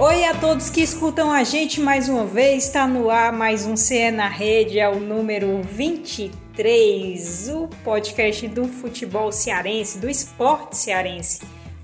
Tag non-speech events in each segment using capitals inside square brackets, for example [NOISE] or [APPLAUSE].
Oi a todos que escutam a gente mais uma vez, está no ar mais um CE na Rede, é o número 23, o podcast do futebol cearense, do esporte cearense.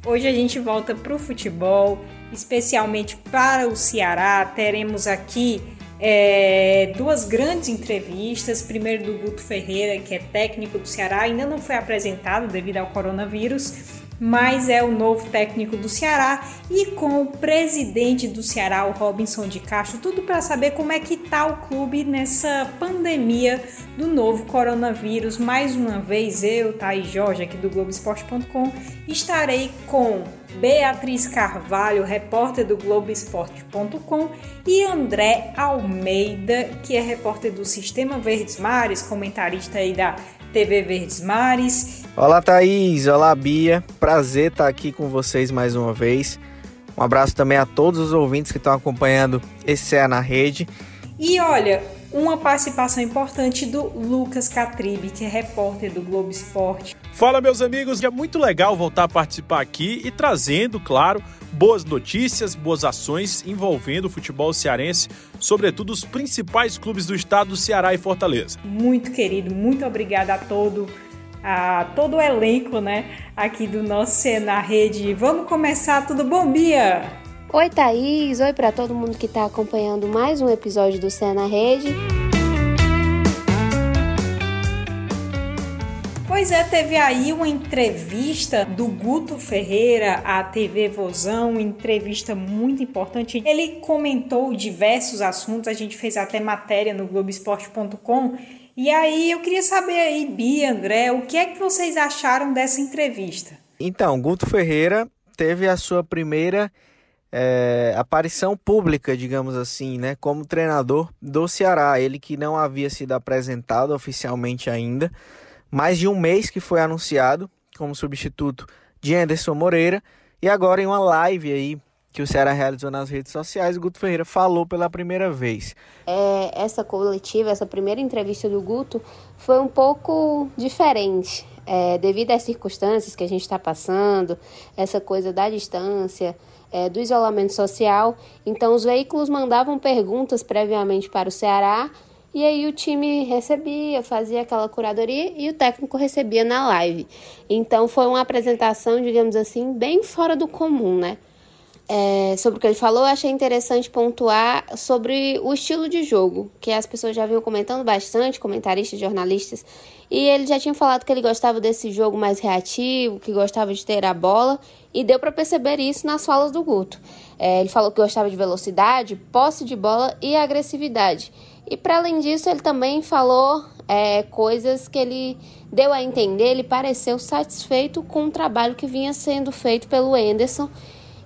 Hoje a gente volta para o futebol, especialmente para o Ceará. Teremos aqui é, duas grandes entrevistas. Primeiro do Guto Ferreira, que é técnico do Ceará, ainda não foi apresentado devido ao coronavírus mas é o novo técnico do Ceará e com o presidente do Ceará, o Robinson de Castro, tudo para saber como é que tá o clube nessa pandemia do novo coronavírus. Mais uma vez eu, Thaís Jorge, aqui do Globoesporte.com, estarei com Beatriz Carvalho, repórter do Globoesporte.com, e André Almeida, que é repórter do Sistema Verdes Mares, comentarista aí da TV Verdes Mares. Olá, Thaís. Olá, Bia. Prazer estar aqui com vocês mais uma vez. Um abraço também a todos os ouvintes que estão acompanhando esse CEA na rede. E olha, uma participação importante do Lucas Catribe, que é repórter do Globo Esporte. Fala, meus amigos, é muito legal voltar a participar aqui e trazendo, claro, boas notícias, boas ações envolvendo o futebol cearense, sobretudo os principais clubes do estado do Ceará e Fortaleza. Muito querido, muito obrigada a todo a todo o elenco, né, aqui do nosso Cena Rede. Vamos começar, tudo bom, Bia? Oi, Thaís. Oi para todo mundo que está acompanhando mais um episódio do Cena Rede. Pois é, teve aí uma entrevista do Guto Ferreira à TV Vozão, entrevista muito importante. Ele comentou diversos assuntos, a gente fez até matéria no Globoesporte.com. E aí eu queria saber aí, Bia, André, o que é que vocês acharam dessa entrevista? Então, Guto Ferreira teve a sua primeira é, aparição pública, digamos assim, né, como treinador do Ceará. Ele que não havia sido apresentado oficialmente ainda, mais de um mês que foi anunciado como substituto de Anderson Moreira, e agora em uma live aí que o Ceará realizou nas redes sociais, Guto Ferreira falou pela primeira vez. É, essa coletiva, essa primeira entrevista do Guto foi um pouco diferente, é, devido às circunstâncias que a gente está passando, essa coisa da distância, é, do isolamento social. Então, os veículos mandavam perguntas previamente para o Ceará e aí o time recebia, fazia aquela curadoria e o técnico recebia na live. Então, foi uma apresentação, digamos assim, bem fora do comum, né? É, sobre o que ele falou, achei interessante pontuar sobre o estilo de jogo, que as pessoas já vinham comentando bastante, comentaristas, jornalistas, e ele já tinha falado que ele gostava desse jogo mais reativo, que gostava de ter a bola, e deu para perceber isso nas falas do Guto. É, ele falou que gostava de velocidade, posse de bola e agressividade. E para além disso, ele também falou é, coisas que ele deu a entender, ele pareceu satisfeito com o trabalho que vinha sendo feito pelo Anderson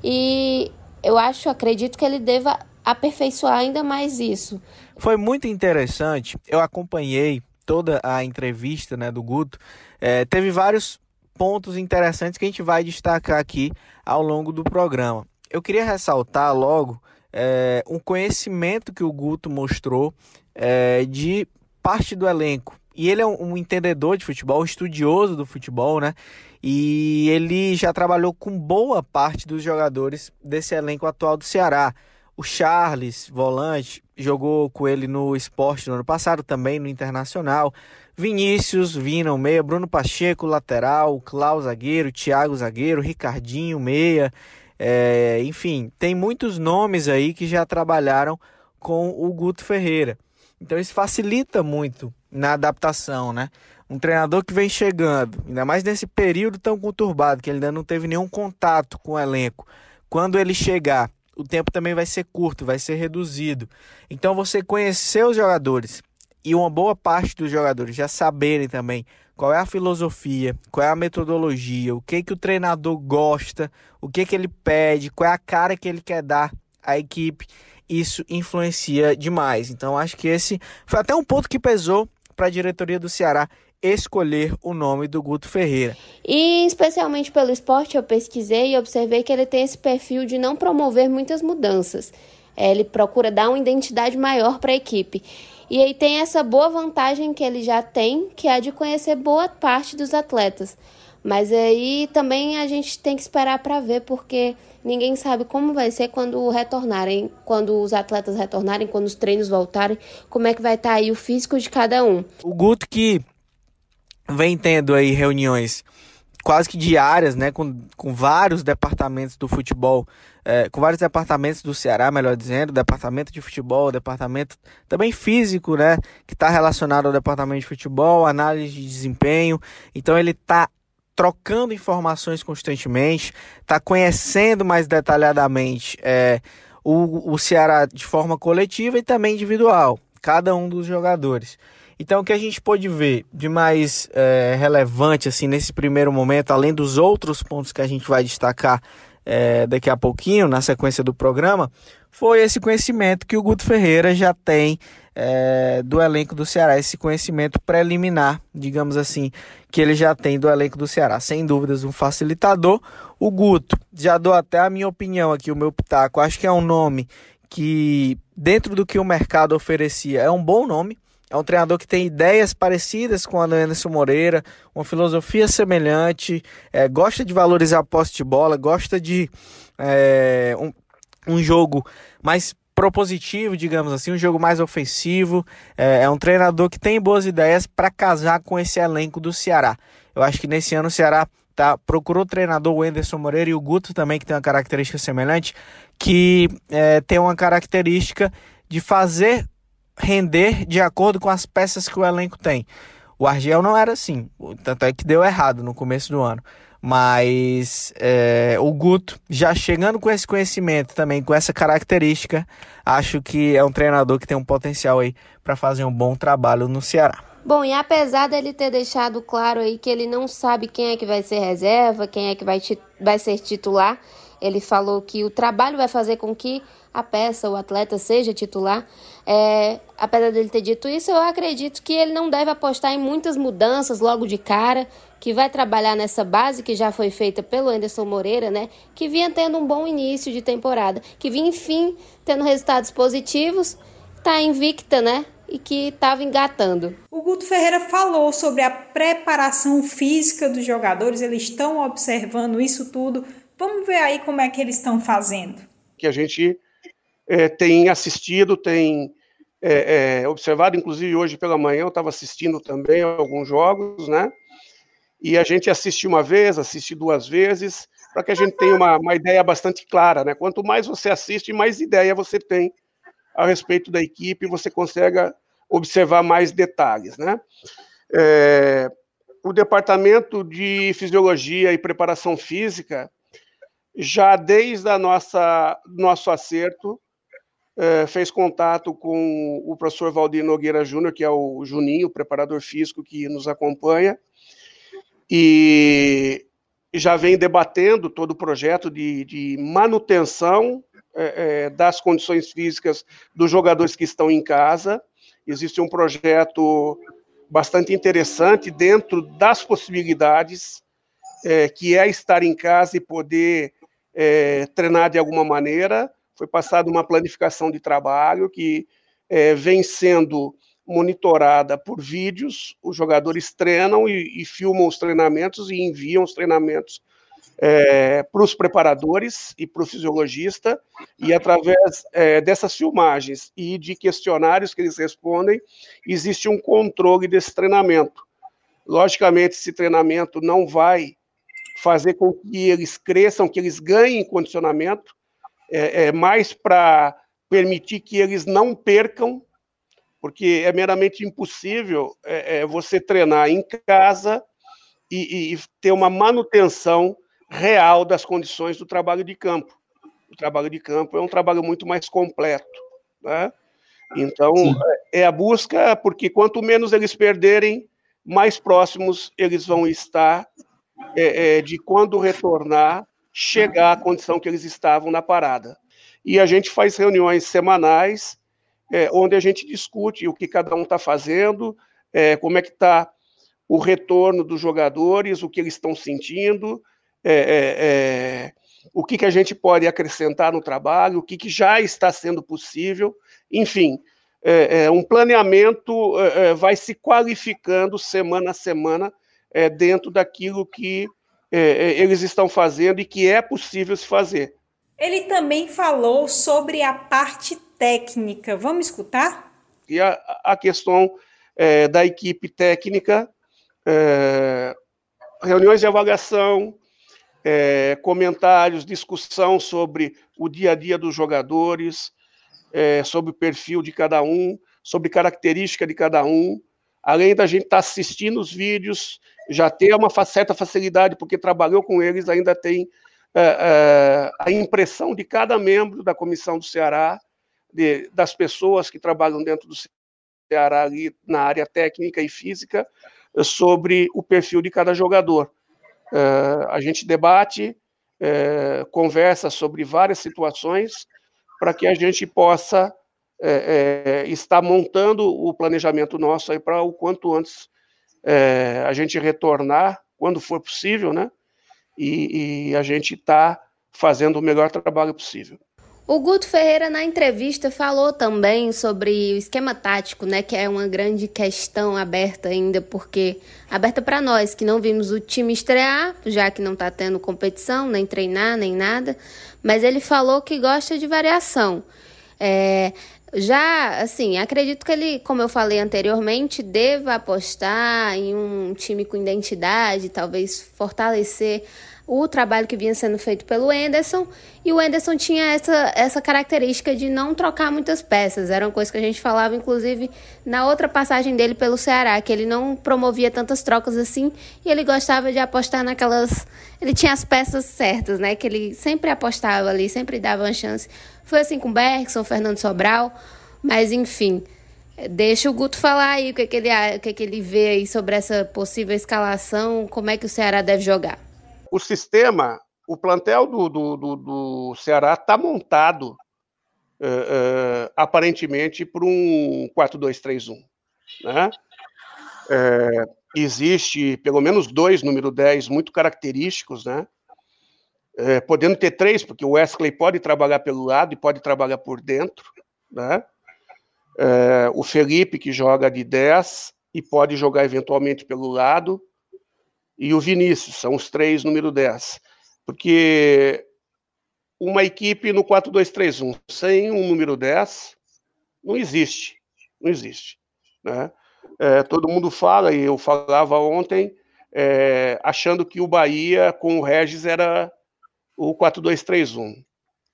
e eu acho, acredito que ele deva aperfeiçoar ainda mais isso. Foi muito interessante, eu acompanhei toda a entrevista né, do Guto, é, teve vários pontos interessantes que a gente vai destacar aqui ao longo do programa. Eu queria ressaltar logo é, um conhecimento que o Guto mostrou é, de parte do elenco. E ele é um, entendedor de futebol, um estudioso do futebol, né? E ele já trabalhou com boa parte dos jogadores desse elenco atual do Ceará. O Charles, volante, jogou com ele no esporte no ano passado, também no Internacional. Vinícius, Vina, meia. Bruno Pacheco, lateral. Klaus, zagueiro. Thiago, zagueiro. Ricardinho, meia. É, enfim, tem muitos nomes aí que já trabalharam com o Guto Ferreira. Então isso facilita muito na adaptação, né? um treinador que vem chegando, ainda mais nesse período tão conturbado, que ele ainda não teve nenhum contato com o elenco. Quando ele chegar, o tempo também vai ser curto, vai ser reduzido. Então você conhecer os jogadores e uma boa parte dos jogadores já saberem também qual é a filosofia, qual é a metodologia, o que que o treinador gosta, o que que ele pede, qual é a cara que ele quer dar à equipe, isso influencia demais. Então acho que esse foi até um ponto que pesou para a diretoria do Ceará escolher o nome do Guto Ferreira. E especialmente pelo esporte, eu pesquisei e observei que ele tem esse perfil de não promover muitas mudanças. É, ele procura dar uma identidade maior para a equipe. E aí tem essa boa vantagem que ele já tem, que é a de conhecer boa parte dos atletas. Mas aí também a gente tem que esperar para ver, porque ninguém sabe como vai ser quando retornarem, quando os atletas retornarem, quando os treinos voltarem, como é que vai estar tá aí o físico de cada um. O Guto que vem tendo aí reuniões quase que diárias, né, com, com vários departamentos do futebol, é, com vários departamentos do Ceará, melhor dizendo, departamento de futebol, departamento também físico, né, que está relacionado ao departamento de futebol, análise de desempenho. Então ele está trocando informações constantemente, está conhecendo mais detalhadamente é, o, o Ceará de forma coletiva e também individual, cada um dos jogadores. Então, o que a gente pôde ver de mais é, relevante assim nesse primeiro momento, além dos outros pontos que a gente vai destacar é, daqui a pouquinho, na sequência do programa, foi esse conhecimento que o Guto Ferreira já tem é, do elenco do Ceará, esse conhecimento preliminar, digamos assim, que ele já tem do elenco do Ceará. Sem dúvidas, um facilitador. O Guto, já dou até a minha opinião aqui, o meu pitaco, acho que é um nome que, dentro do que o mercado oferecia, é um bom nome. É um treinador que tem ideias parecidas com a do Anderson Moreira, uma filosofia semelhante, é, gosta de valorizar a posse de bola, gosta de é, um, um jogo mais propositivo, digamos assim, um jogo mais ofensivo. É, é um treinador que tem boas ideias para casar com esse elenco do Ceará. Eu acho que nesse ano o Ceará tá, procurou o treinador o Moreira e o Guto também, que tem uma característica semelhante, que é, tem uma característica de fazer render de acordo com as peças que o elenco tem. O Argel não era assim, tanto é que deu errado no começo do ano. Mas é, o Guto, já chegando com esse conhecimento também, com essa característica, acho que é um treinador que tem um potencial aí para fazer um bom trabalho no Ceará. Bom, e apesar dele ter deixado claro aí que ele não sabe quem é que vai ser reserva, quem é que vai, vai ser titular, ele falou que o trabalho vai fazer com que a peça, o atleta seja titular. É, apesar dele ter dito isso, eu acredito que ele não deve apostar em muitas mudanças logo de cara, que vai trabalhar nessa base que já foi feita pelo Anderson Moreira, né? Que vinha tendo um bom início de temporada, que vinha, enfim, tendo resultados positivos, tá invicta, né? E que estava engatando. O Guto Ferreira falou sobre a preparação física dos jogadores, eles estão observando isso tudo. Vamos ver aí como é que eles estão fazendo. Que a gente é, tem assistido, tem é, é, observado, inclusive hoje pela manhã eu estava assistindo também alguns jogos, né? E a gente assiste uma vez, assiste duas vezes, para que a gente tenha uma, uma ideia bastante clara, né? Quanto mais você assiste, mais ideia você tem a respeito da equipe, você consegue observar mais detalhes, né? É, o departamento de fisiologia e preparação física já desde a nossa nosso acerto fez contato com o professor Valdir Nogueira Júnior, que é o Juninho, o preparador físico que nos acompanha, e já vem debatendo todo o projeto de, de manutenção é, é, das condições físicas dos jogadores que estão em casa. Existe um projeto bastante interessante dentro das possibilidades é, que é estar em casa e poder é, treinar de alguma maneira foi passada uma planificação de trabalho que é, vem sendo monitorada por vídeos. Os jogadores treinam e, e filmam os treinamentos e enviam os treinamentos é, para os preparadores e para o fisiologista, e através é, dessas filmagens e de questionários que eles respondem, existe um controle desse treinamento. Logicamente, esse treinamento não vai fazer com que eles cresçam, que eles ganhem condicionamento, é, é mais para permitir que eles não percam, porque é meramente impossível é, é, você treinar em casa e, e, ter uma manutenção real das condições do trabalho de campo. O trabalho de campo é um trabalho muito mais completo. Né? Então, Sim. é a busca, porque quanto menos eles perderem, mais próximos eles vão estar é, é, de quando retornar chegar à condição que eles estavam na parada. E a gente faz reuniões semanais, é, onde a gente discute o que cada um está fazendo, é, como é que está o retorno dos jogadores, o que eles estão sentindo, é, é, é o que, que a gente pode acrescentar no trabalho, o que, que já está sendo possível, enfim, é, um planeamento vai se qualificando semana a semana dentro daquilo que é, é, eles estão fazendo e que é possível se fazer. Ele também falou sobre a parte técnica. Vamos escutar? E a, a questão é, da equipe técnica, é, reuniões de avaliação, é, comentários, discussão sobre o dia a dia dos jogadores, é, sobre o perfil de cada um, sobre característica de cada um, além da gente estar tá assistindo os vídeos, já ter uma certa facilidade, porque trabalhou com eles, ainda tem é, é, a impressão de cada membro da comissão do Ceará, de, das pessoas que trabalham dentro do Ceará ali na área técnica e física, sobre o perfil de cada jogador. É, a gente debate, é, conversa sobre várias situações para que a gente possa é, é, estar montando o planejamento nosso aí para o quanto antes é, a gente retornar, quando for possível, né? E, e a gente está fazendo o melhor trabalho possível. O Guto Ferreira, na entrevista, falou também sobre o esquema tático, né? Que é uma grande questão aberta ainda, porque aberta para nós que não vimos o time estrear, já que não está tendo competição, nem treinar, nem nada. Mas ele falou que gosta de variação. É, já, assim, acredito que ele, como eu falei anteriormente, deva apostar em um time com identidade, talvez fortalecer o trabalho que vinha sendo feito pelo Enderson, e o Enderson tinha essa, essa característica de não trocar muitas peças. Era uma coisa que a gente falava, inclusive, na outra passagem dele pelo Ceará, que ele não promovia tantas trocas assim, e ele gostava de apostar naquelas. Ele tinha as peças certas, né? Que ele sempre apostava ali, sempre dava uma chance. Foi assim com o Bergson, Fernando Sobral, mas enfim. Deixa o Guto falar aí o que, que, ele, o que, que ele vê aí sobre essa possível escalação, como é que o Ceará deve jogar o sistema, o plantel do, do, do, do Ceará está montado uh, uh, aparentemente por um 4-2-3-1. Né? É, existe pelo menos dois número 10 muito característicos, né? É, podendo ter três, porque o Wesley pode trabalhar pelo lado e pode trabalhar por dentro, né? É, o Felipe, que joga de 10 e pode jogar eventualmente pelo lado, e o Vinícius, são os três número 10. Porque uma equipe no 4-2-3-1 sem um número 10 não existe. Não existe. Né? É, todo mundo fala, e eu falava ontem, é, achando que o Bahia com o Regis era o 4-2-3-1.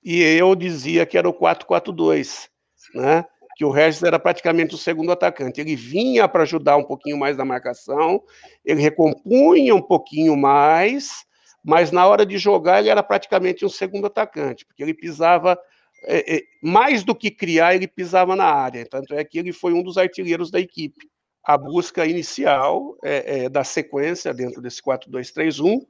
E eu dizia que era o 4-4-2. Né? Que o Regis era praticamente o segundo atacante. Ele vinha para ajudar um pouquinho mais na marcação, ele recompunha um pouquinho mais, mas na hora de jogar ele era praticamente um segundo atacante, porque ele pisava é, é, mais do que criar, ele pisava na área. Tanto é que ele foi um dos artilheiros da equipe. A busca inicial é, é da sequência dentro desse 4-2-3-1,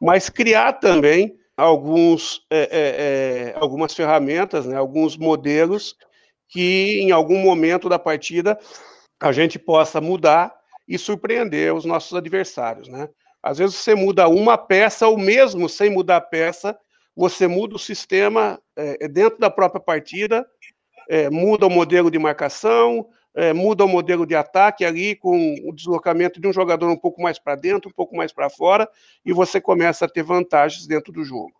mas criar também alguns, é, é, algumas ferramentas, né, alguns modelos que em algum momento da partida a gente possa mudar e surpreender os nossos adversários, né? Às vezes você muda uma peça ou mesmo sem mudar a peça, você muda o sistema é, dentro da própria partida, é, muda o modelo de marcação, é, muda o modelo de ataque ali com o deslocamento de um jogador um pouco mais para dentro, um pouco mais para fora, e você começa a ter vantagens dentro do jogo.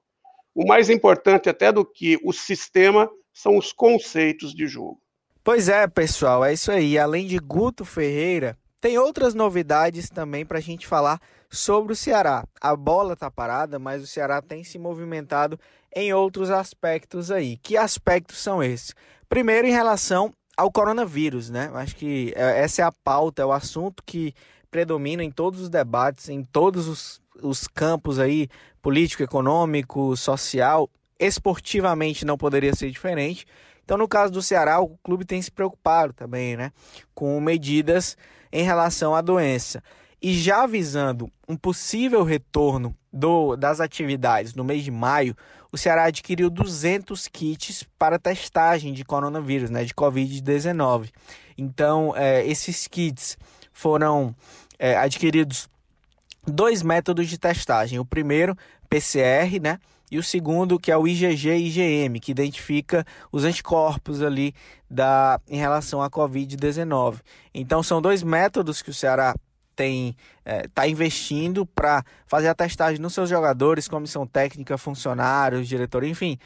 O mais importante até do que o sistema são os conceitos de jogo. Pois é, pessoal, é isso aí. Além de Guto Ferreira, tem outras novidades também para a gente falar sobre o Ceará. A bola tá parada, mas o Ceará tem se movimentado em outros aspectos aí. Que aspectos são esses? Primeiro, em relação ao coronavírus, né? Acho que é, essa é a pauta, é o assunto que predomina em todos os debates, em todos os, os campos aí, político, econômico, social esportivamente não poderia ser diferente. Então, no caso do Ceará, o clube tem se preocupado também, né, com medidas em relação à doença. E já avisando um possível retorno do, das atividades no mês de maio, o Ceará adquiriu 200 kits para testagem de coronavírus, né, de Covid-19. Então, é, esses kits foram é, adquiridos dois métodos de testagem. O primeiro, PCR, né, e o segundo que é o IgG e IgM, que identifica os anticorpos ali da, em relação à Covid-19. Então são dois métodos que o Ceará tem está é, investindo para fazer a testagem nos seus jogadores, comissão técnica, funcionários, diretor, enfim,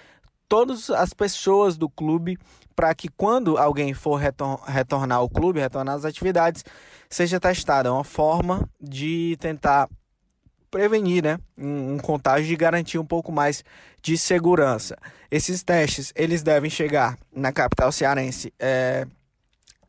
todas as pessoas do clube para que quando alguém for retor retornar ao clube, retornar às atividades, seja testada. É uma forma de tentar prevenir né, um, um contágio e garantir um pouco mais de segurança. Esses testes eles devem chegar na capital cearense é,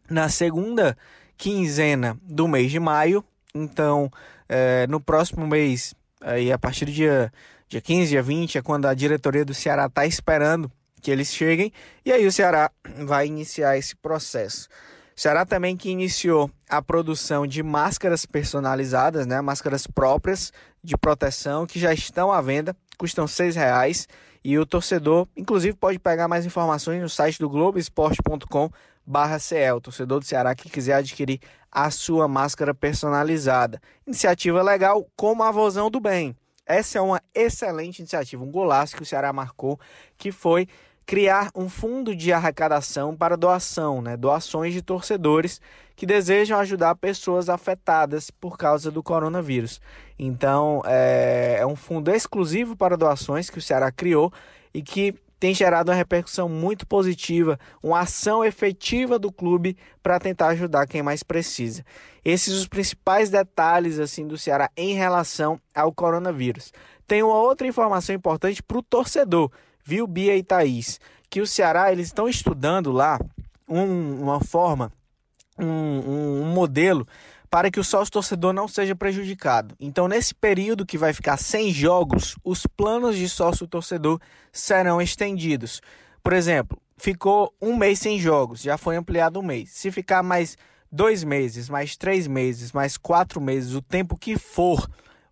na segunda quinzena do mês de maio. Então, é, no próximo mês, aí, a partir do dia, dia 15, dia 20, é quando a diretoria do Ceará está esperando que eles cheguem. E aí o Ceará vai iniciar esse processo. O Ceará também que iniciou a produção de máscaras personalizadas, né, máscaras próprias de proteção que já estão à venda, custam R$ reais e o torcedor, inclusive, pode pegar mais informações no site do Globoesporte.com barra O torcedor do Ceará que quiser adquirir a sua máscara personalizada. Iniciativa legal como a Vozão do Bem. Essa é uma excelente iniciativa, um golaço que o Ceará marcou, que foi criar um fundo de arrecadação para doação, né? doações de torcedores que desejam ajudar pessoas afetadas por causa do coronavírus. Então, é, é um fundo exclusivo para doações que o Ceará criou e que tem gerado uma repercussão muito positiva, uma ação efetiva do clube para tentar ajudar quem mais precisa. Esses os principais detalhes assim do Ceará em relação ao coronavírus. Tem uma outra informação importante para o torcedor viu, Bia e Thaís, que o Ceará eles estão estudando lá um, uma forma, um, um, modelo para que o sócio torcedor não seja prejudicado. Então, nesse período que vai ficar sem jogos, os planos de sócio torcedor serão estendidos. Por exemplo, ficou um mês sem jogos, já foi ampliado um mês. Se ficar mais dois meses, mais três meses, mais quatro meses, o tempo que for,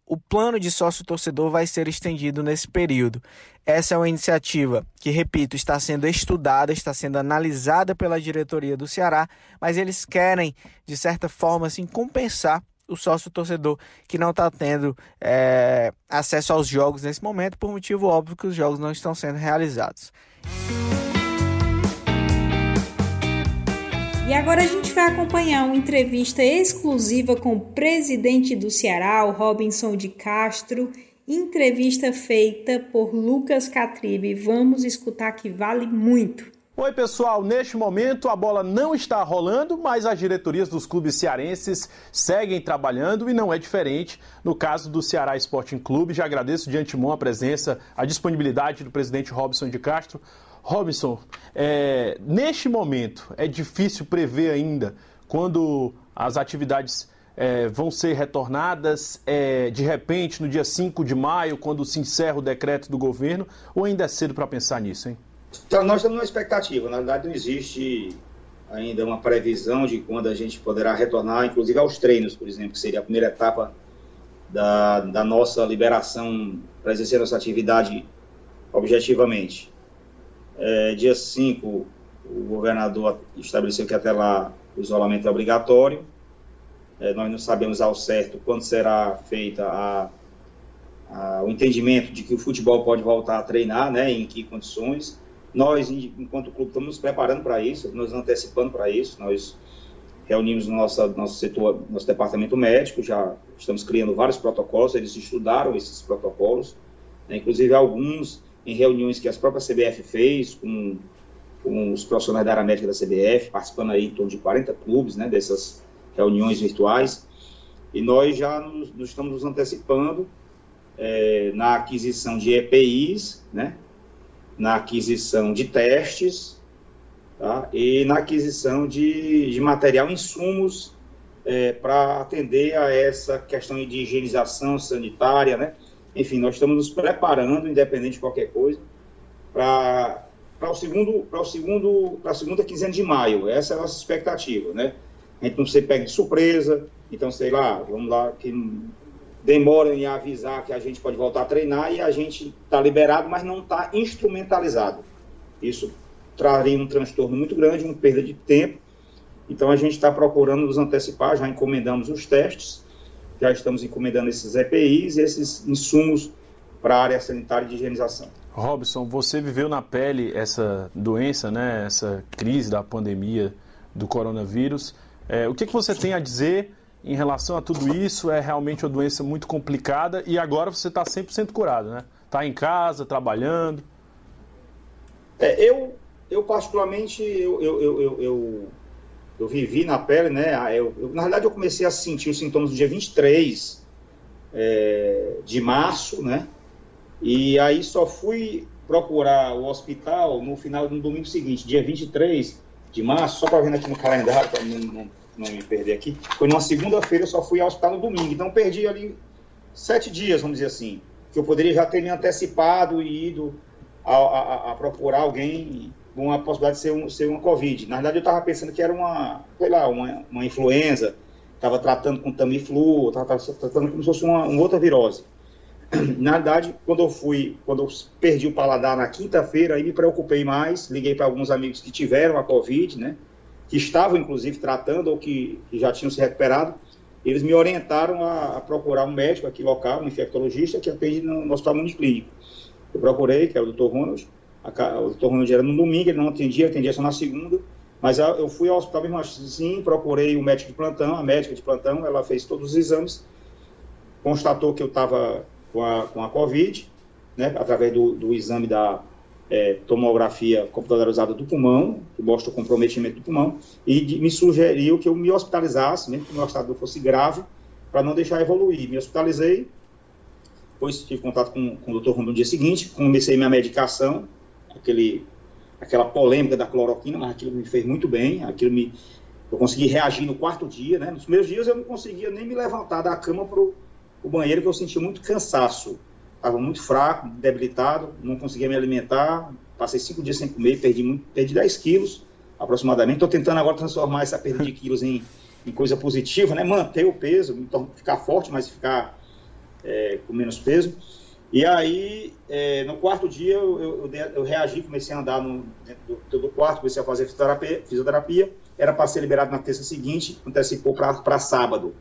o plano de sócio torcedor vai ser estendido nesse período. Essa é uma iniciativa que, repito, está sendo estudada, está sendo analisada pela diretoria do Ceará, mas eles querem, de certa forma, assim, compensar o sócio torcedor que não está tendo é, acesso aos jogos nesse momento, por motivo óbvio que os jogos não estão sendo realizados. E agora a gente vai acompanhar uma entrevista exclusiva com o presidente do Ceará, o Robinson de Castro, entrevista feita por Lucas Catribe. Vamos escutar que vale muito. Oi, pessoal. Neste momento a bola não está rolando, mas as diretorias dos clubes cearenses seguem trabalhando e não é diferente no caso do Ceará Sporting Clube. Já agradeço de antemão a presença, a disponibilidade do presidente Robson de Castro. Robinson, é, neste momento é difícil prever ainda quando as atividades é, vão ser retornadas é, de repente no dia 5 de maio, quando se encerra o decreto do governo, ou ainda é cedo para pensar nisso, hein? Então, nós estamos numa expectativa, na verdade não existe ainda uma previsão de quando a gente poderá retornar, inclusive aos treinos, por exemplo, que seria a primeira etapa da, da nossa liberação para exercer nossa atividade objetivamente. É, dia 5, o governador estabeleceu que até lá o isolamento é obrigatório. É, nós não sabemos ao certo quando será feita a, a, o entendimento de que o futebol pode voltar a treinar, né, em que condições. Nós, enquanto clube, estamos nos preparando para isso, nos antecipando para isso. Nós reunimos no nosso, nosso setor, nosso departamento médico, já estamos criando vários protocolos, eles estudaram esses protocolos, né, inclusive alguns em reuniões que a própria CBF fez com, com os profissionais da área médica da CBF, participando aí em torno de 40 clubes, né, dessas reuniões virtuais, e nós já nos, nos estamos nos antecipando é, na aquisição de EPIs, né, na aquisição de testes, tá, e na aquisição de, de material, insumos é, para atender a essa questão de higienização sanitária, né, enfim, nós estamos nos preparando, independente de qualquer coisa, para o segundo, para o segundo, para a segunda quinzena de maio. Essa é a nossa expectativa, né? A gente não se pega de surpresa, então sei lá, vamos lá que demora em avisar que a gente pode voltar a treinar e a gente está liberado, mas não está instrumentalizado. Isso traria um transtorno muito grande, uma perda de tempo. Então a gente está procurando nos antecipar, já encomendamos os testes já estamos encomendando esses EPIs e esses insumos para a área sanitária de higienização. Robson, você viveu na pele essa doença, né, essa crise da pandemia do coronavírus. É, o que, que você tem a dizer em relação a tudo isso? É realmente uma doença muito complicada e agora você está 100% curado, né? Está em casa, trabalhando. É, eu, eu particularmente, eu, eu, eu, eu, eu vivi na pele, né? Eu, eu, na verdade, eu comecei a sentir os sintomas no dia 23 é, de março, né? E aí só fui procurar o hospital no final do domingo seguinte, dia 23 de março, só para ver aqui no calendário, para não, não, não, me perder aqui. Foi numa segunda-feira, eu só fui ao hospital no domingo. Então perdi ali sete dias, vamos dizer assim, que eu poderia já ter me antecipado e ido a, a, a procurar alguém com a possibilidade de ser, um, ser uma Covid. Na verdade, eu estava pensando que era uma, sei lá, uma, uma influenza, estava tratando com Tamiflu, estava tratando como se fosse uma, uma outra virose. [CLEARS THROAT] Na verdade, quando eu fui, quando eu perdi o paladar na quinta-feira, aí me preocupei mais, liguei para alguns amigos que tiveram a Covid, né, que estavam inclusive tratando ou que, que já tinham se recuperado, eles me orientaram a, a, procurar um médico aqui local, um infectologista que atende no, no Hospital Municlínico. Eu procurei, que é o Dr. Ronald, o Dr. Ronald era no domingo, ele não atendia, atendia só na segunda, mas eu fui ao hospital mesmo assim, procurei o médico de plantão, a médica de plantão, ela fez todos os exames, constatou que eu estava com a, com a Covid, né, através do, do exame da é, tomografia computadorizada do pulmão, que mostra o comprometimento do pulmão, e de, me sugeriu que eu me hospitalizasse, mesmo que o meu estado fosse grave, para não deixar evoluir. Me hospitalizei, depois tive contato com, com o doutor Rondo no dia seguinte, comecei minha medicação, aquele, aquela polêmica da cloroquina, mas aquilo me fez muito bem, aquilo me, eu consegui reagir no quarto dia, né? Nos primeiros dias eu não conseguia nem me levantar da cama para o banheiro, que eu sentia muito cansaço. Estava muito fraco, debilitado, não conseguia me alimentar. Passei cinco dias sem comer, perdi, muito, perdi 10 quilos aproximadamente. Estou tentando agora transformar essa perda de quilos em, em coisa positiva, né? Manter o peso, então ficar forte, mas ficar é, com menos peso. E aí, é, no quarto dia, eu, eu, eu, reagi, comecei a andar no, dentro do, do quarto, comecei a fazer fisioterapia. fisioterapia era para ser liberado na terça seguinte, antecipou para sábado.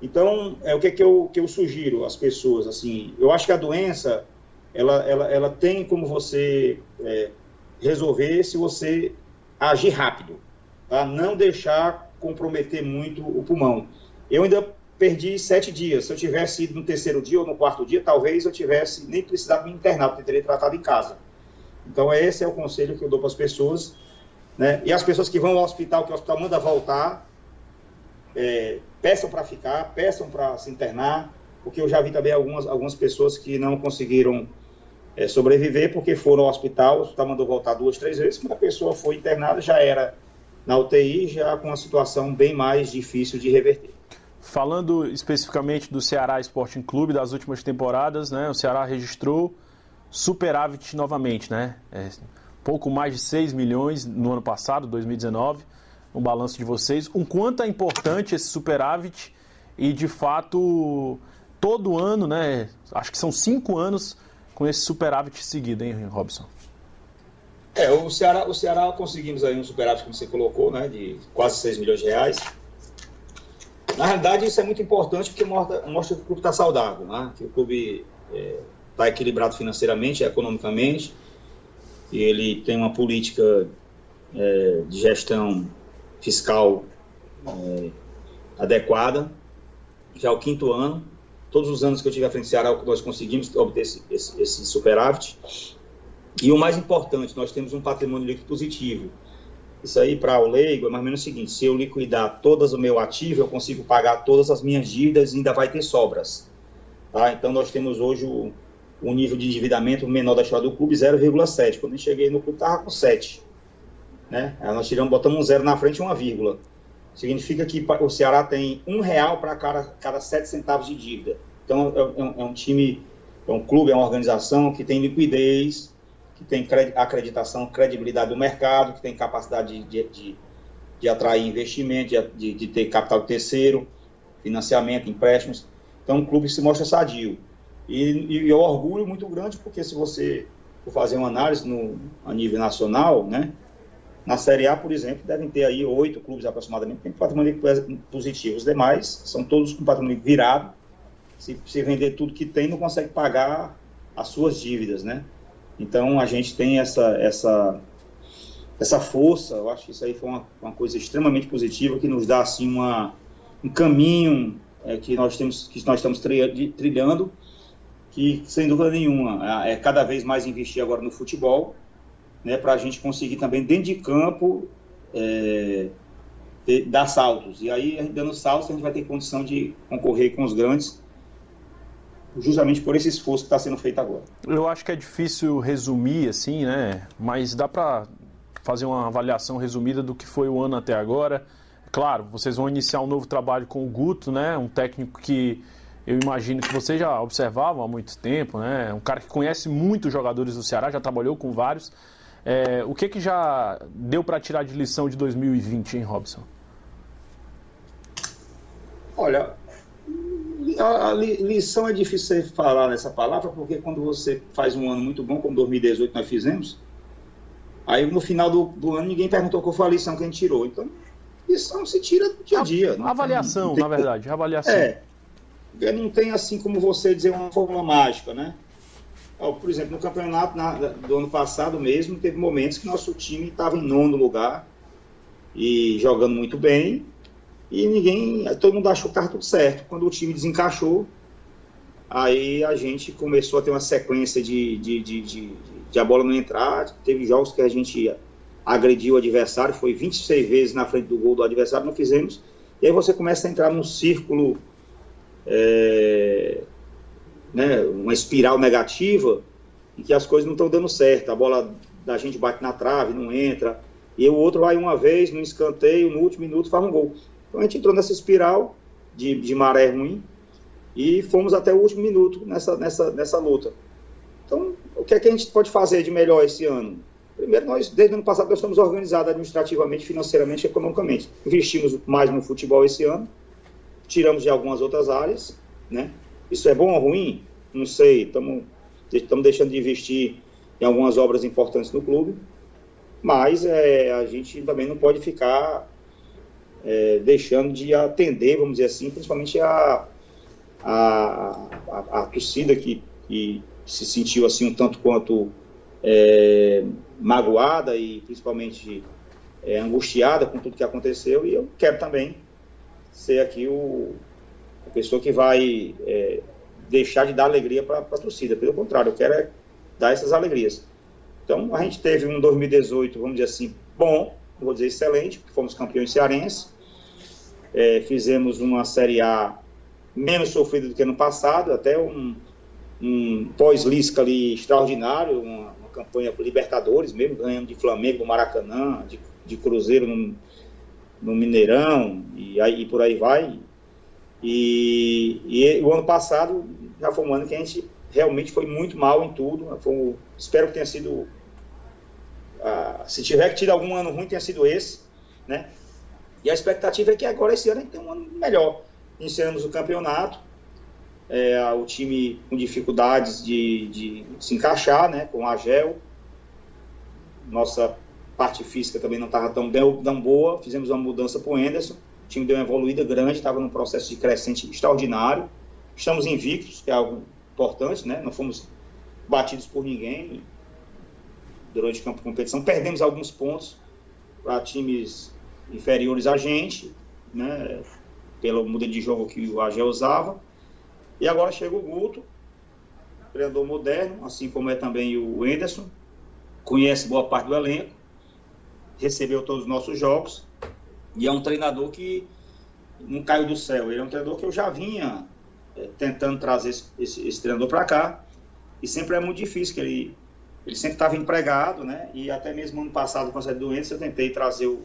Então, é o que, que, eu, que eu sugiro às pessoas, assim, eu acho que a doença, ela, ela, ela tem como você é, resolver se você agir rápido, tá? não deixar comprometer muito o pulmão. Eu ainda perdi sete dias, se eu tivesse ido no terceiro dia ou no quarto dia, talvez eu tivesse nem precisado me internar, porque teria tratado em casa. Então, esse é o conselho que eu dou para as pessoas, né? E as pessoas que vão ao hospital, que o hospital manda voltar, é, peçam para ficar, peçam para se internar, porque eu já vi também algumas, algumas pessoas que não conseguiram é, sobreviver porque foram ao hospital, o hospital mandou voltar duas, três vezes, quando a pessoa foi internada já era na UTI, já com uma situação bem mais difícil de reverter. Falando especificamente do Ceará Sporting Clube das últimas temporadas, né, o Ceará registrou superávit novamente, né? É, pouco mais de 6 milhões no ano passado, 2019 no balanço de vocês, o quanto é importante esse superávit e, de fato, todo ano, né? Acho que são cinco anos com esse superávit seguido, hein, Robson? É, o Ceará, o Ceará conseguimos aí um superávit, como você colocou, né, de quase 6 milhões de reais. Na realidade, isso é muito importante porque mostra, mostra que o clube está saudável, né? que o clube está é, equilibrado financeiramente, economicamente, e ele tem uma política é, de gestão fiscal é, adequada. Já é o quinto ano. Todos os anos que eu tive à frente do Ceará, nós conseguimos obter esse, esse, esse superávit. E o mais importante, nós temos um patrimônio líquido positivo. Isso aí, para o leigo, é mais ou menos o seguinte: se eu liquidar todas o meu ativo, eu consigo pagar todas as minhas dívidas e ainda vai ter sobras. Tá? Então, nós temos hoje o, o nível de endividamento menor da história do clube, 0,7. Quando eu cheguei no clube, estava com 7. Né? Aí nós tiramos, botamos um zero na frente e uma vírgula. Significa que o Ceará tem um real para cada, cada sete centavos de dívida. Então é, é, um, é um time, é um clube, é uma organização que tem liquidez, que tem acreditação, credibilidade do mercado, que tem capacidade de, de, de atrair investimento, de, de, ter capital terceiro, financiamento, empréstimos. Então, o clube se mostra sadio. E, e eu orgulho muito grande, porque se você for fazer uma análise no, a nível nacional, né, na Série A, por exemplo, devem ter aí oito clubes aproximadamente que têm patrimônio positivo. Os demais são todos com patrimônio virado. Se, se vender tudo que tem, não consegue pagar as suas dívidas, né? Então, a gente tem essa, essa, essa força, eu acho que isso aí foi uma, uma coisa extremamente positiva, que nos dá, assim, uma, um caminho é, que nós temos que nós estamos trilhando que sem dúvida nenhuma é, cada vez mais investir agora no futebol né para a gente conseguir também dentro de campo é, dar saltos. E aí dando saltos a gente vai ter condição de concorrer com os grandes justamente por esse esforço que está sendo feito agora. Eu acho que é difícil resumir assim, né? Mas dá para fazer uma avaliação resumida do que foi o ano até agora. Claro, vocês vão iniciar um novo trabalho com o Guto, né? Um técnico que eu imagino que vocês já observavam há muito tempo, né? Um cara que conhece muitos jogadores do Ceará, já trabalhou com vários. É, o que, que já deu para tirar de lição de 2020, hein, Robson? Olha, a, a, lição é difícil você falar nessa palavra, porque quando você faz um ano muito bom, como 2018 nós fizemos, aí no final do, do ano ninguém perguntou qual foi a lição que a gente tirou. Então, lição se tira do dia a dia. A, avaliação, tem, na verdade, avaliação. É, não tem assim como você dizer uma fórmula mágica, né? Por exemplo, no campeonato na, do ano passado mesmo, teve momentos que nosso time estava em nono lugar e jogando muito bem, e ninguém, todo mundo achou que estava tudo certo. Quando o time desencaixou, aí a gente começou a ter uma sequência de, de, de, de, de a bola não entrar. Teve jogos que a gente agrediu o adversário, foi 26 vezes na frente do gol do adversário, não fizemos. E aí você começa a entrar num círculo, é, né, uma espiral negativa, em que as coisas não estão dando certo. A bola da gente bate na trave, não entra. E o outro vai uma vez, no escanteio, no último minuto, faz um gol. Então a gente entrou nessa espiral de, de maré ruim e fomos até o último minuto nessa, nessa, nessa luta. Então, o que é que a gente pode fazer de melhor esse ano? Primeiro, nós, desde o ano passado, nós estamos organizados administrativamente, financeiramente e economicamente. Investimos mais no futebol esse ano, tiramos de algumas outras áreas, né? Isso é bom ou ruim? Não sei, estamos deixando de investir em algumas obras importantes no clube, mas é, a gente também não pode ficar é, deixando de atender, vamos dizer assim, principalmente a, a, a, a torcida que, que, se sentiu assim um tanto quanto é, magoada e principalmente é, angustiada com tudo que aconteceu. E eu quero também ser aqui o, a pessoa que vai é, deixar de dar alegria para a torcida, pelo contrário, eu quero é dar essas alegrias. Então, a gente teve um 2018, vamos dizer assim, bom, vou dizer excelente, porque fomos campeões cearenses. É, fizemos uma Série A menos sofrida do que no passado, até um, um pós-Lisca ali extraordinário, uma, uma campanha por Libertadores mesmo, ganhando de Flamengo Maracanã, de, de Cruzeiro no, no, Mineirão, e, aí, e por aí vai. E, e, o ano passado já foi um ano que a gente realmente foi muito mal em tudo. Foi, espero que tenha sido ah, se tiver que tirar algum ano ruim, tenha sido esse, né? E a expectativa é que agora esse ano a gente tenha um ano melhor. Iniciamos o campeonato, é, o time com dificuldades de, de, se encaixar, né? Com a Gel. Nossa parte física também não estava tão, tão boa. Fizemos uma mudança para o Anderson. O time deu uma evoluída grande, estava num processo de crescente extraordinário. Estamos invictos, que é algo importante, né? Não fomos batidos por ninguém durante o campo de competição. Perdemos alguns pontos para times inferiores a gente, né, pelo modelo de jogo que o AG usava. E agora chega o Guto, treinador moderno, assim como é também o Enderson, conhece boa parte do elenco, recebeu todos os nossos jogos, e é um treinador que não caiu do céu. Ele é um treinador que eu já vinha é, tentando trazer esse, esse, esse treinador para cá, e sempre é muito difícil que ele ele sempre estava empregado, né? E até mesmo ano passado, com essa doença, eu tentei trazer o,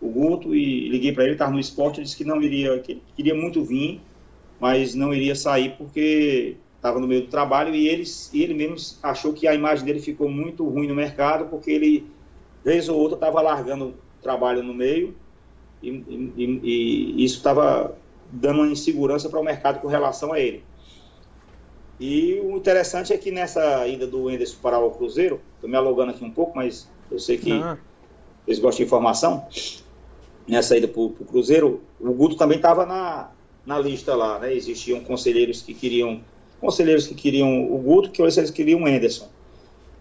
o Guto e liguei para ele, estava no esporte, ele disse que não iria, que queria muito vir, mas não iria sair porque estava no meio do trabalho e ele, ele mesmo achou que a imagem dele ficou muito ruim no mercado, porque ele, vez ou outra, estava largando o trabalho no meio e, e, e isso estava dando uma insegurança para o mercado com relação a ele. E o interessante é que nessa ida do Enderson para o Cruzeiro, estou me alongando aqui um pouco, mas eu sei que ah. eles gostam de informação. Nessa ida para o Cruzeiro, o Guto também estava na, na lista lá, né? Existiam conselheiros que queriam conselheiros que queriam o Guto, que eles queriam o Enderson.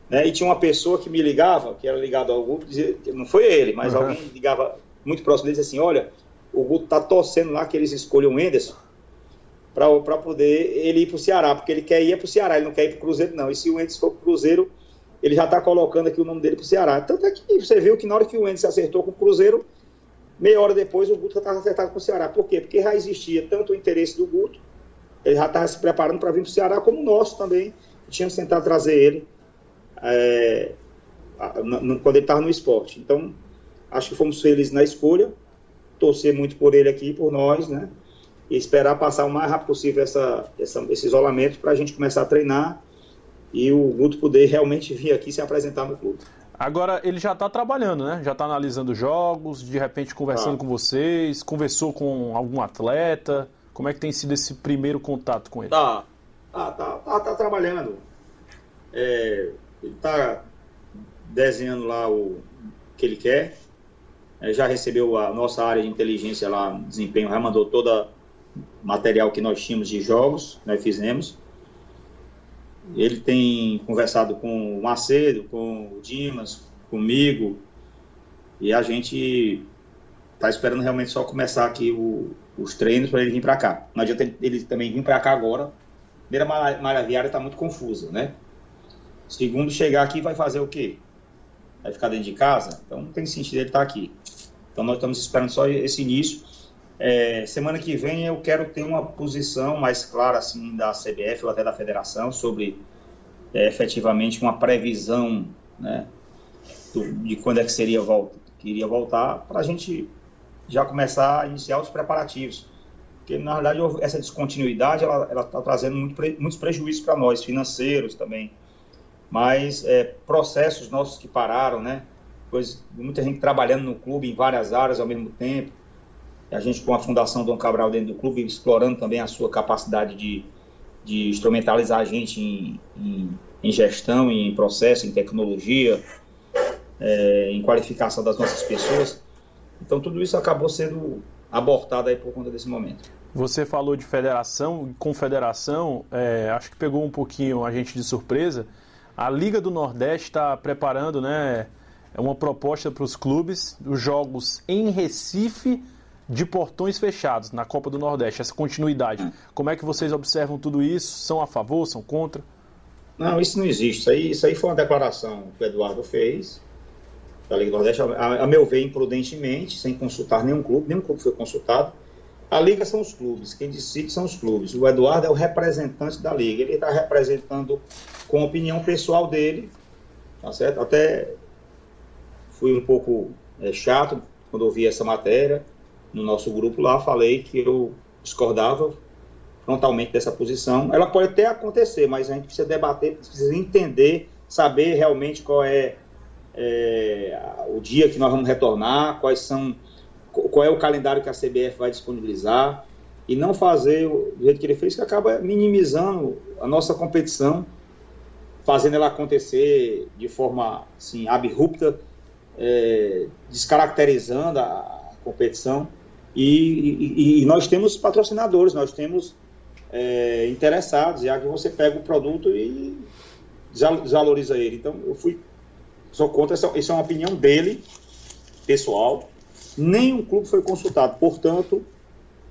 Né? E tinha uma pessoa que me ligava, que era ligado ao Guto, dizia, não foi ele, mas uhum. alguém ligava muito próximo dele e dizia assim, olha, o Guto está torcendo lá que eles escolham o Enderson para poder ele ir para o Ceará, porque ele quer ir para o Ceará, ele não quer ir para o Cruzeiro, não. E se o Enderson for para o Cruzeiro, ele já está colocando aqui o nome dele para o Ceará. Tanto é que você viu que na hora que o Enderson acertou com o Cruzeiro, meia hora depois o Guto estava acertado com o Ceará. Por quê? Porque já existia tanto o interesse do Guto, ele já estava se preparando para vir para o Ceará, como o nosso também. Tínhamos tentado trazer ele é, quando ele estava no esporte. Então, acho que fomos felizes na escolha, torcer muito por ele aqui, por nós, né? E esperar passar o mais rápido possível essa, essa esse isolamento para a gente começar a treinar e o Guto poder realmente vir aqui se apresentar no clube. Agora, ele já está trabalhando, né? Já está analisando jogos, de repente conversando ah. com vocês, conversou com algum atleta. Como é que tem sido esse primeiro contato com ele? Tá, tá, tá, tá, tá trabalhando. É, ele está desenhando lá o que ele quer. É, já recebeu a nossa área de inteligência lá, desempenho, já mandou todo o material que nós tínhamos de jogos, nós fizemos. Ele tem conversado com o Macedo, com o Dimas, comigo, e a gente está esperando realmente só começar aqui o, os treinos para ele vir para cá. Não adianta ele, também vir para cá agora. Primeira malha viária está muito confusa, né? Segundo, chegar aqui vai fazer o quê? Vai ficar dentro de casa? Então não tem sentido ele estar tá aqui. Então nós estamos esperando só esse início. É, semana que vem eu quero ter uma posição mais clara assim da CBF ou até da federação sobre é, efetivamente uma previsão né, do, de quando é que seria volta, que iria voltar para a gente já começar a iniciar os preparativos. Porque, na verdade, essa descontinuidade ela está trazendo muito, muitos prejuízos para nós, financeiros também. Mas é, processos nossos que pararam, né? Pois muita gente trabalhando no clube em várias áreas ao mesmo tempo. A gente, com a Fundação Dom Cabral dentro do clube, explorando também a sua capacidade de, de instrumentalizar a gente em, em, em gestão, em processo, em tecnologia, é, em qualificação das nossas pessoas. Então tudo isso acabou sendo abortado aí por conta desse momento. Você falou de federação e confederação, é, acho que pegou um pouquinho a gente de surpresa. A Liga do Nordeste está preparando né, uma proposta para os clubes, os jogos em Recife de portões fechados na Copa do Nordeste, essa continuidade. Hum. Como é que vocês observam tudo isso? São a favor, são contra? Não, isso não existe. Isso aí, isso aí foi uma declaração que o Eduardo fez da Liga do Nordeste, a, a, meu ver, imprudentemente, sem consultar nenhum clube, nenhum clube foi consultado. A Liga são os clubes, quem decide são os clubes. O Eduardo é o representante da Liga, ele está representando com a opinião pessoal dele, tá certo? Até fui um pouco é, chato quando ouvi essa matéria no nosso grupo lá, falei que eu discordava frontalmente dessa posição. Ela pode até acontecer, mas a gente precisa debater, precisa entender, saber realmente qual é é, o dia que nós vamos retornar, quais são, qual é o calendário que a CBF vai disponibilizar e não fazer do jeito que ele fez, que acaba minimizando a nossa competição, fazendo ela acontecer de forma assim, abrupta, é, descaracterizando a competição. E, e, e, nós temos patrocinadores, nós temos é, interessados, já que você pega o produto e desvaloriza ele. Então, eu fui Sou contra, essa, isso é uma opinião dele, pessoal. Nenhum clube foi consultado, portanto,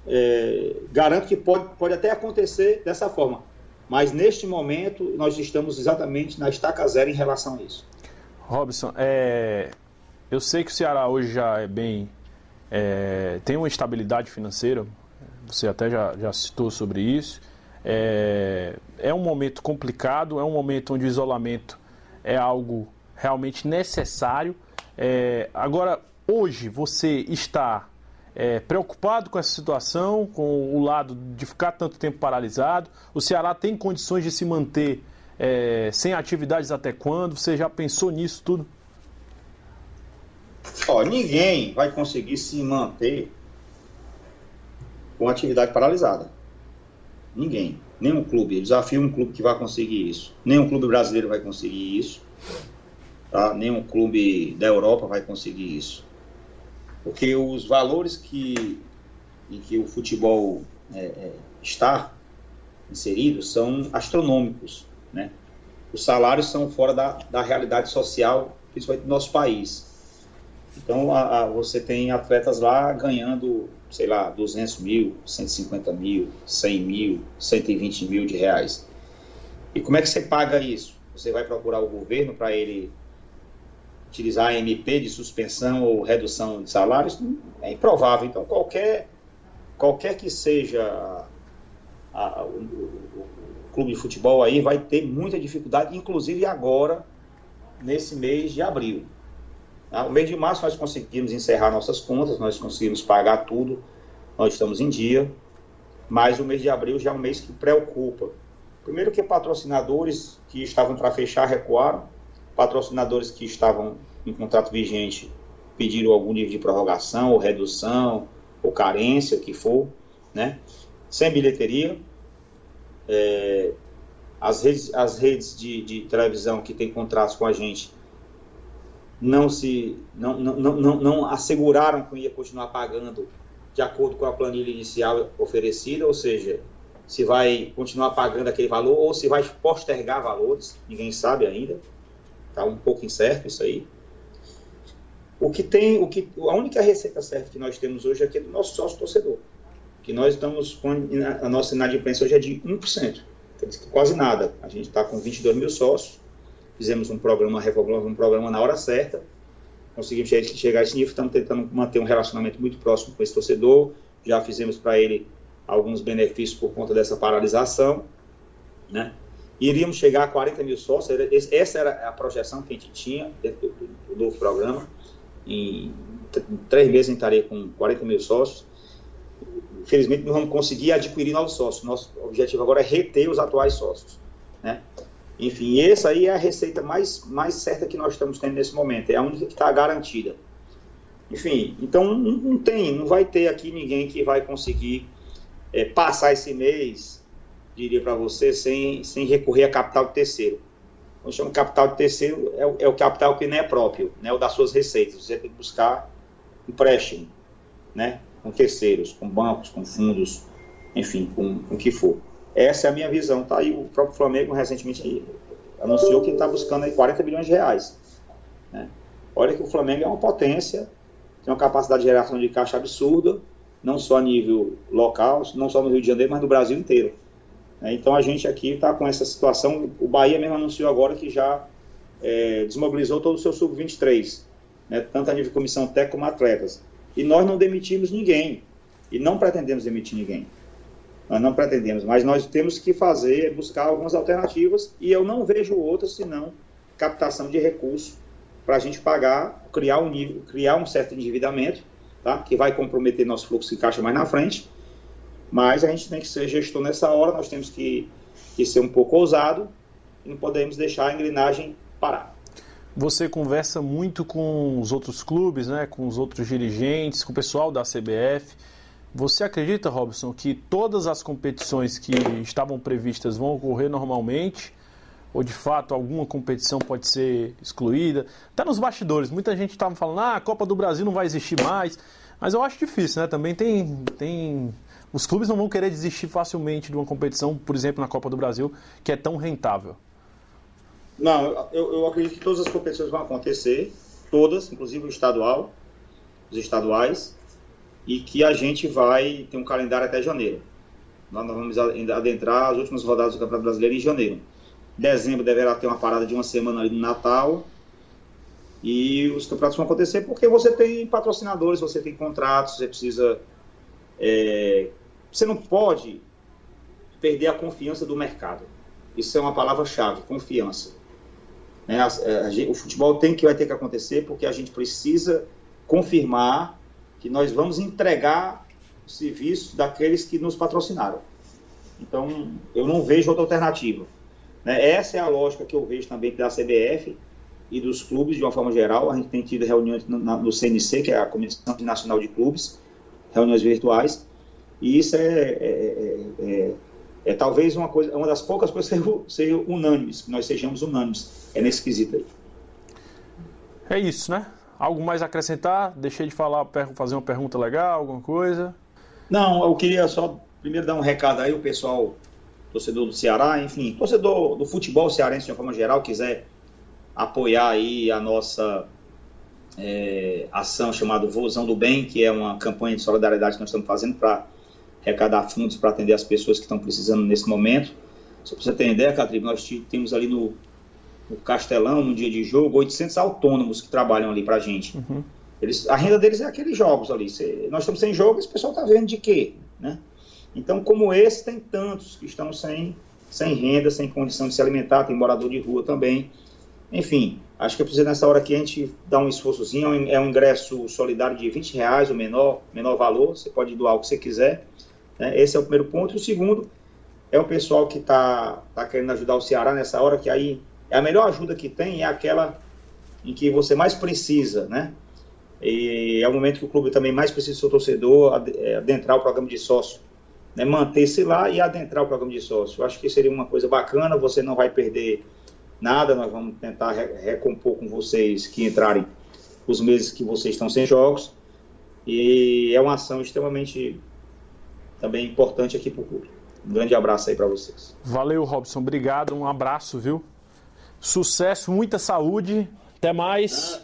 é, garanto que pode, pode até acontecer dessa forma. Mas neste momento, nós estamos exatamente na estaca zero em relação a isso. Robson, é, eu sei que o Ceará hoje já é bem. É, tem uma estabilidade financeira, você até já, já citou sobre isso. É, é um momento complicado, é um momento onde o isolamento é algo realmente necessário. É, agora, hoje você está é, preocupado com essa situação, com o lado de ficar tanto tempo paralisado? O Ceará tem condições de se manter é, sem atividades até quando? Você já pensou nisso tudo? Ó, ninguém vai conseguir se manter com atividade paralisada. Ninguém. Nenhum clube. Eu desafio um clube que vai conseguir isso. Nenhum clube brasileiro vai conseguir isso. Tá? Nenhum clube da Europa vai conseguir isso. Porque os valores que, em que o futebol é, é, está inserido são astronômicos. Né? Os salários são fora da, da realidade social, principalmente do nosso país. Então, a, a, você tem atletas lá ganhando sei lá, 200 mil, 150 mil, 100 mil, 120 mil de reais. E como é que você paga isso? Você vai procurar o governo para ele utilizar a MP de suspensão ou redução de salários? É improvável. Então, qualquer, qualquer que seja a, a, o, o, clube de futebol aí vai ter muita dificuldade, inclusive agora, nesse mês de abril. Tá? O mês de março nós conseguimos encerrar nossas contas, nós conseguimos pagar tudo, nós estamos em dia, mas o mês de abril já é um mês que preocupa. Primeiro que patrocinadores que estavam para fechar recuaram, patrocinadores que estavam em contrato vigente pediram algum nível de prorrogação ou redução ou carência, o que for, né? Sem bilheteria. É, as redes, as redes de, de, televisão que têm contratos com a gente não se não, não, não, não asseguraram que ia continuar pagando de acordo com a planilha inicial oferecida, ou seja, se vai continuar pagando aquele valor ou se vai postergar valores, ninguém sabe ainda. Está um pouco incerto isso aí. O que tem, o que, a única receita certa que nós temos hoje aqui é do nosso sócio torcedor. Que nós estamos com a nossa inadimplência hoje é de 1%, quase nada. A gente está com 22 mil sócios, fizemos um programa, um programa na hora certa, conseguimos chegar a esse nível, estamos tentando manter um relacionamento muito próximo com esse torcedor, já fizemos para ele alguns benefícios por conta dessa paralisação, né? Iríamos chegar a 40 mil sócios, essa era a projeção que a gente tinha dentro do, do novo programa. Em três meses a gente estaria com 40 mil sócios. Infelizmente não vamos conseguir adquirir novos sócios. Nosso objetivo agora é reter os atuais sócios, né? Enfim, essa aí é a receita mais, mais certa que nós estamos tendo nesse momento, é a única que está garantida. Enfim, então não, não tem, não vai ter aqui ninguém que vai conseguir é, passar esse mês, diria para você, sem, sem recorrer a capital de terceiro. Quando chama capital de terceiro, é o, é o capital que não é próprio, né, o das suas receitas. Você tem que buscar empréstimo, né, com terceiros, com bancos, com fundos, enfim, com, com o que for. Essa é a minha visão, tá? E o próprio Flamengo recentemente anunciou que está buscando aí 40 bilhões de reais. Né? Olha que o Flamengo é uma potência, tem uma capacidade de geração de caixa absurda, não só a nível local, não só no Rio de Janeiro, mas no Brasil inteiro. É, então a gente aqui está com essa situação. O Bahia mesmo anunciou agora que já é, desmobilizou todo o seu sub-23, né, tanto a nível comissão técnica como atletas. E nós não demitimos ninguém. E não pretendemos demitir ninguém. Nós não pretendemos, mas nós temos que fazer, buscar algumas alternativas, e eu não vejo outras senão captação de recursos para a gente pagar, criar um nível, criar um certo endividamento tá? que vai comprometer nosso fluxo de caixa mais na frente. Mas a gente tem que ser gestor nessa hora, nós temos que, que ser um pouco ousado e não podemos deixar a engrenagem parar. Você conversa muito com os outros clubes, né, com os outros dirigentes, com o pessoal da CBF. Você acredita, Robson, que todas as competições que estavam previstas vão ocorrer normalmente? Ou de fato alguma competição pode ser excluída? Até nos bastidores, muita gente estava falando, ah, a Copa do Brasil não vai existir mais. Mas eu acho difícil, né? Também tem, tem. Os clubes não vão querer desistir facilmente de uma competição, por exemplo, na Copa do Brasil, que é tão rentável. Não, eu, eu acredito que todas as competições vão acontecer, todas, inclusive o estadual, os estaduais, e que a gente vai ter um calendário até janeiro. Nós vamos adentrar as últimas rodadas do Campeonato Brasileiro em janeiro. Dezembro deverá ter uma parada de uma semana ali no Natal. E os campeonatos vão acontecer porque você tem patrocinadores, você tem contratos, você precisa. É, você não pode perder a confiança do mercado. Isso é uma palavra-chave, confiança. Né? A, a, a, o futebol tem que vai ter que acontecer porque a gente precisa confirmar que nós vamos entregar o serviço daqueles que nos patrocinaram. Então, eu não vejo outra alternativa. Né? Essa é a lógica que eu vejo também da CBF e dos clubes de uma forma geral. A gente tem tido reuniões no, CNC, que é a Comissão Nacional de Clubes, reuniões virtuais, e isso é, é, é, é, é talvez uma coisa, uma das poucas coisas que sejam unânimes, que nós sejamos unânimes, é nesse quesito aí. É isso, né? Algo mais a acrescentar? Deixei de falar, fazer uma pergunta legal, alguma coisa? Não, eu queria só primeiro dar um recado aí, o pessoal torcedor do Ceará, enfim, torcedor do futebol cearense de uma forma geral, quiser apoiar aí a nossa é, ação chamada Vozão do Bem, que é uma campanha de solidariedade que nós estamos fazendo para arrecadar fundos para atender as pessoas que estão precisando nesse momento. Só para você ter ideia, Catribe, nós temos ali no, no, Castelão, no dia de jogo, 800 autônomos que trabalham ali para a gente. Uhum. Eles, a renda deles é aqueles jogos ali. nós estamos sem jogo, esse pessoal está vendo de quê? Né? Então, como esse, tem tantos que estão sem, sem renda, sem condição de se alimentar, tem morador de rua também. Enfim, acho que é preciso nessa hora aqui a gente dar um esforçozinho, é um ingresso solidário de 20 reais, o menor, menor valor, você pode doar o que você quiser. Né? Esse é o primeiro ponto. O segundo é o pessoal que está tá querendo ajudar o Ceará nessa hora, que aí é a melhor ajuda que tem, é aquela em que você mais precisa, né? E é o momento que o clube também mais precisa do seu torcedor é, adentrar o programa de sócio, né? manter-se lá e adentrar o programa de sócio. Eu acho que seria uma coisa bacana, você não vai perder nada, nós vamos tentar recompor com vocês que entrarem os meses que vocês estão sem jogos. E é uma ação extremamente também importante aqui para o clube. Um grande abraço aí para vocês. Valeu, Robson. Obrigado. Um abraço, viu? Sucesso, muita saúde. Até mais.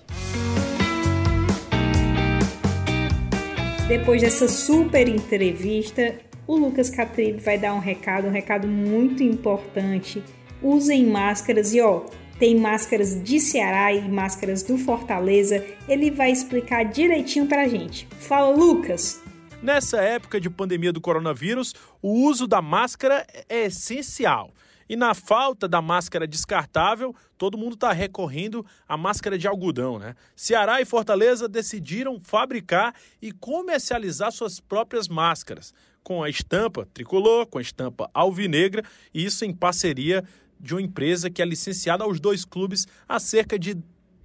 Depois dessa super entrevista, o Lucas Catribe vai dar um recado, um recado muito importante. Usem máscaras e ó, tem máscaras de Ceará e máscaras do Fortaleza. Ele vai explicar direitinho pra gente. Fala, Lucas! Nessa época de pandemia do coronavírus, o uso da máscara é essencial. E na falta da máscara descartável, todo mundo está recorrendo à máscara de algodão, né? Ceará e Fortaleza decidiram fabricar e comercializar suas próprias máscaras, com a estampa tricolor, com a estampa alvinegra, e isso em parceria de uma empresa que é licenciada aos dois clubes há cerca de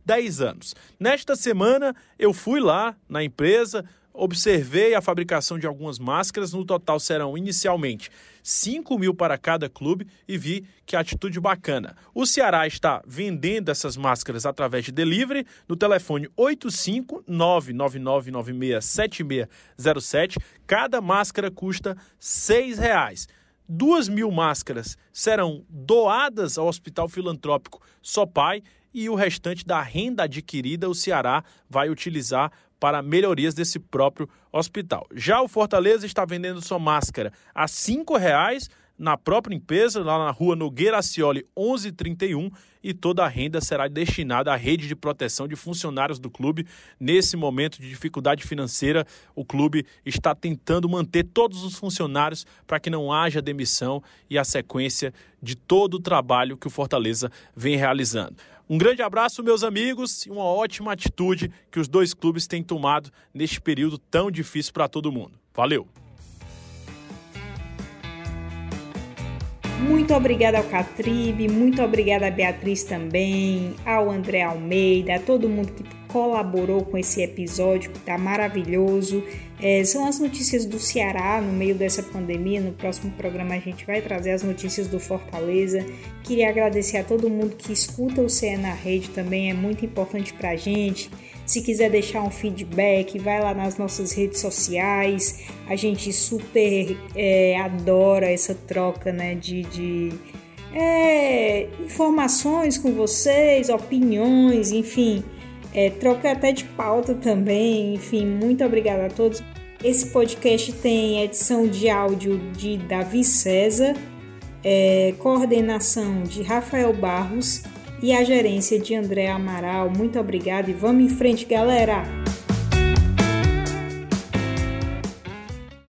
10 anos. Nesta semana, eu fui lá na empresa, Observei a fabricação de algumas máscaras, no total serão inicialmente 5 mil para cada clube e vi que atitude bacana. O Ceará está vendendo essas máscaras através de delivery no telefone 85999967607. Cada máscara custa R$ 6,00. Duas mil máscaras serão doadas ao Hospital Filantrópico Sopai e o restante da renda adquirida o Ceará vai utilizar para melhorias desse próprio hospital. Já o Fortaleza está vendendo sua máscara a R$ 5,00 na própria empresa, lá na rua Nogueira Acioli 1131, e toda a renda será destinada à rede de proteção de funcionários do clube. Nesse momento de dificuldade financeira, o clube está tentando manter todos os funcionários para que não haja demissão e a sequência de todo o trabalho que o Fortaleza vem realizando. Um grande abraço, meus amigos, e uma ótima atitude que os dois clubes têm tomado neste período tão difícil para todo mundo. Valeu! Muito obrigada ao Catribe, muito obrigada a Beatriz também, ao André Almeida, a todo mundo que colaborou com esse episódio que está maravilhoso. É, são as notícias do Ceará no meio dessa pandemia. No próximo programa a gente vai trazer as notícias do Fortaleza. Queria agradecer a todo mundo que escuta o CE na rede também, é muito importante para a gente. Se quiser deixar um feedback, vai lá nas nossas redes sociais. A gente super é, adora essa troca né, de, de é, informações com vocês, opiniões, enfim é, troca até de pauta também. Enfim, muito obrigada a todos. Esse podcast tem edição de áudio de Davi César, é, coordenação de Rafael Barros e a gerência de André Amaral. Muito obrigada e vamos em frente, galera!